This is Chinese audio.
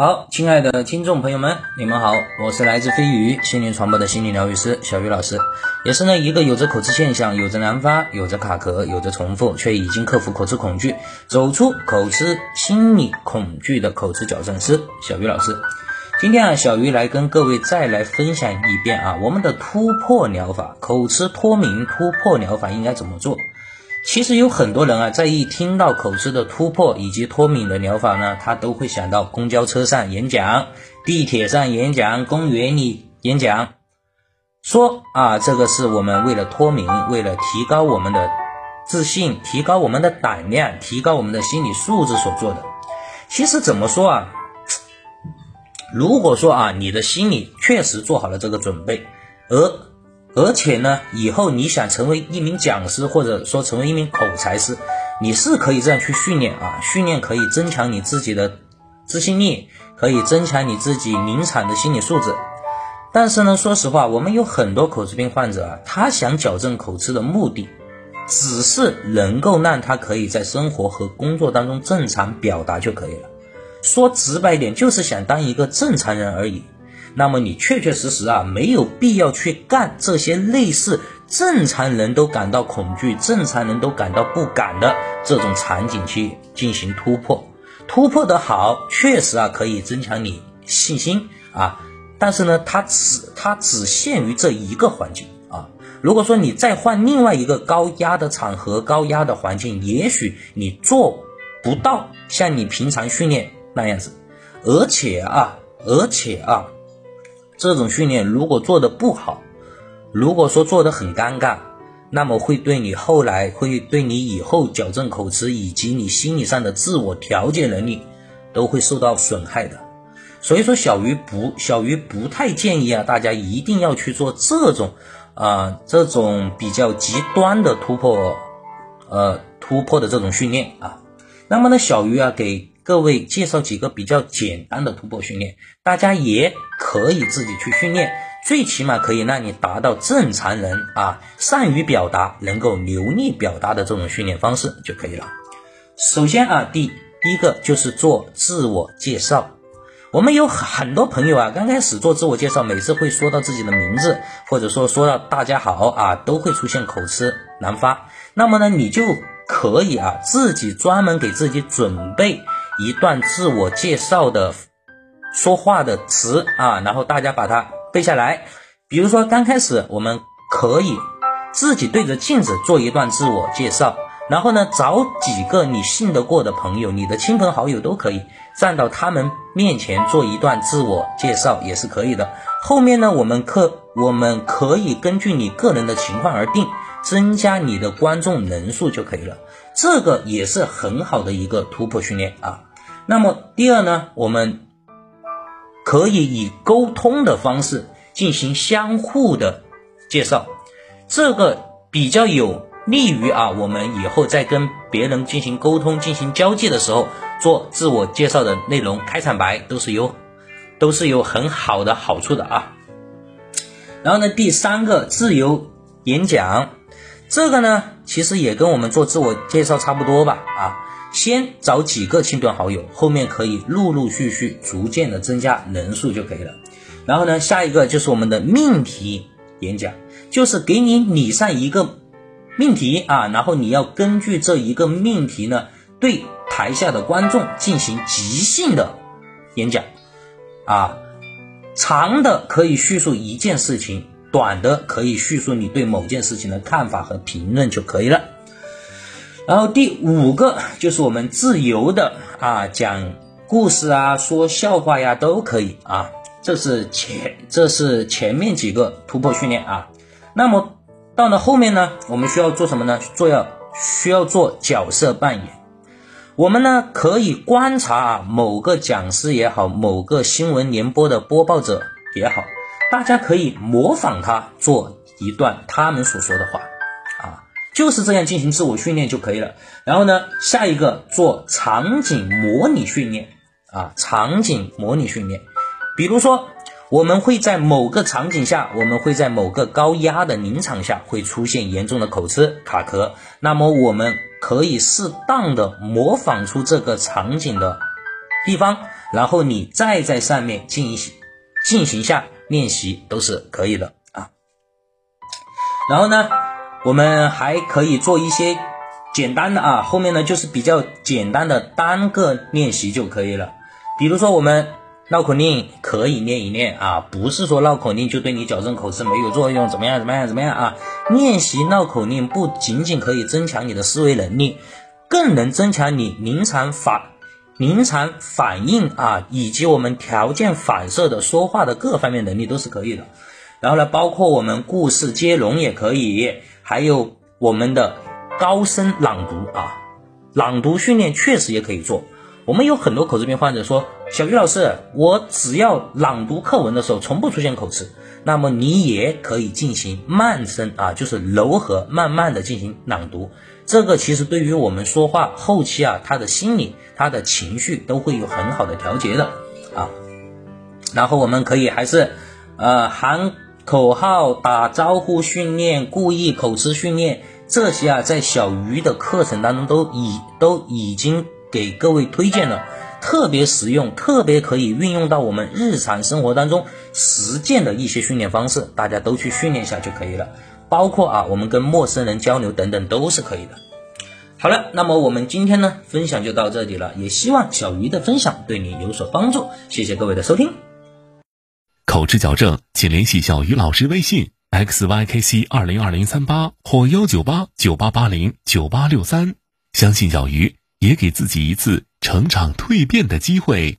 好，亲爱的听众朋友们，你们好，我是来自飞鱼心灵传播的心理疗愈师小鱼老师，也是呢一个有着口吃现象、有着难发、有着卡壳、有着重复，却已经克服口吃恐惧、走出口吃心理恐惧的口吃矫正师小鱼老师。今天啊，小鱼来跟各位再来分享一遍啊，我们的突破疗法，口吃脱敏突破疗法应该怎么做？其实有很多人啊，在一听到口吃的突破以及脱敏的疗法呢，他都会想到公交车上演讲、地铁上演讲、公园里演讲，说啊，这个是我们为了脱敏，为了提高我们的自信，提高我们的胆量，提高我们的心理素质所做的。其实怎么说啊？如果说啊，你的心里确实做好了这个准备，而而且呢，以后你想成为一名讲师，或者说成为一名口才师，你是可以这样去训练啊。训练可以增强你自己的自信力，可以增强你自己临场的心理素质。但是呢，说实话，我们有很多口吃病患者啊，他想矫正口吃的目的，只是能够让他可以在生活和工作当中正常表达就可以了。说直白点，就是想当一个正常人而已。那么你确确实实啊，没有必要去干这些类似正常人都感到恐惧、正常人都感到不敢的这种场景去进行突破。突破的好，确实啊可以增强你信心啊，但是呢，它只它只限于这一个环境啊。如果说你再换另外一个高压的场合、高压的环境，也许你做不到像你平常训练那样子。而且啊，而且啊。这种训练如果做的不好，如果说做的很尴尬，那么会对你后来会对你以后矫正口吃以及你心理上的自我调节能力都会受到损害的。所以说，小鱼不小鱼不太建议啊，大家一定要去做这种啊这种比较极端的突破，呃突破的这种训练啊。那么呢，小鱼啊给。各位介绍几个比较简单的突破训练，大家也可以自己去训练，最起码可以让你达到正常人啊善于表达、能够流利表达的这种训练方式就可以了。首先啊，第一个就是做自我介绍。我们有很多朋友啊，刚开始做自我介绍，每次会说到自己的名字，或者说说到大家好啊，都会出现口吃难发。那么呢，你就可以啊自己专门给自己准备。一段自我介绍的说话的词啊，然后大家把它背下来。比如说，刚开始我们可以自己对着镜子做一段自我介绍，然后呢，找几个你信得过的朋友，你的亲朋好友都可以站到他们面前做一段自我介绍也是可以的。后面呢，我们可我们可以根据你个人的情况而定，增加你的观众人数就可以了。这个也是很好的一个突破训练啊。那么第二呢，我们可以以沟通的方式进行相互的介绍，这个比较有利于啊，我们以后在跟别人进行沟通、进行交际的时候，做自我介绍的内容、开场白都是有都是有很好的好处的啊。然后呢，第三个自由演讲，这个呢，其实也跟我们做自我介绍差不多吧啊。先找几个亲朋好友，后面可以陆陆续续逐渐的增加人数就可以了。然后呢，下一个就是我们的命题演讲，就是给你拟上一个命题啊，然后你要根据这一个命题呢，对台下的观众进行即兴的演讲啊，长的可以叙述一件事情，短的可以叙述你对某件事情的看法和评论就可以了。然后第五个就是我们自由的啊讲故事啊说笑话呀都可以啊，这是前这是前面几个突破训练啊。那么到了后面呢，我们需要做什么呢？做要需要做角色扮演。我们呢可以观察啊某个讲师也好，某个新闻联播的播报者也好，大家可以模仿他做一段他们所说的话。就是这样进行自我训练就可以了。然后呢，下一个做场景模拟训练啊，场景模拟训练。比如说，我们会在某个场景下，我们会在某个高压的临场下会出现严重的口吃卡壳，那么我们可以适当的模仿出这个场景的地方，然后你再在上面进行进行下练习都是可以的啊。然后呢，我们还可以做一些简单的啊，后面呢就是比较简单的单个练习就可以了。比如说我们绕口令可以练一练啊，不是说绕口令就对你矫正口吃没有作用，怎么样怎么样怎么样啊？练习绕口令不仅仅可以增强你的思维能力。更能增强你临场反临场反应啊，以及我们条件反射的说话的各方面能力都是可以的。然后呢，包括我们故事接龙也可以，还有我们的高声朗读啊，朗读训练确实也可以做。我们有很多口吃病患者说：“小鱼老师，我只要朗读课文的时候从不出现口吃。”那么你也可以进行慢声啊，就是柔和慢慢的进行朗读。这个其实对于我们说话后期啊，他的心理、他的情绪都会有很好的调节的啊。然后我们可以还是呃含口号、打招呼训练、故意口吃训练这些啊，在小鱼的课程当中都已都已经给各位推荐了，特别实用，特别可以运用到我们日常生活当中实践的一些训练方式，大家都去训练一下就可以了。包括啊，我们跟陌生人交流等等都是可以的。好了，那么我们今天呢分享就到这里了，也希望小鱼的分享对你有所帮助。谢谢各位的收听。口吃矫正，请联系小鱼老师微信 x y k c 二零二零三八或幺九八九八八零九八六三。相信小鱼，也给自己一次成长蜕变的机会。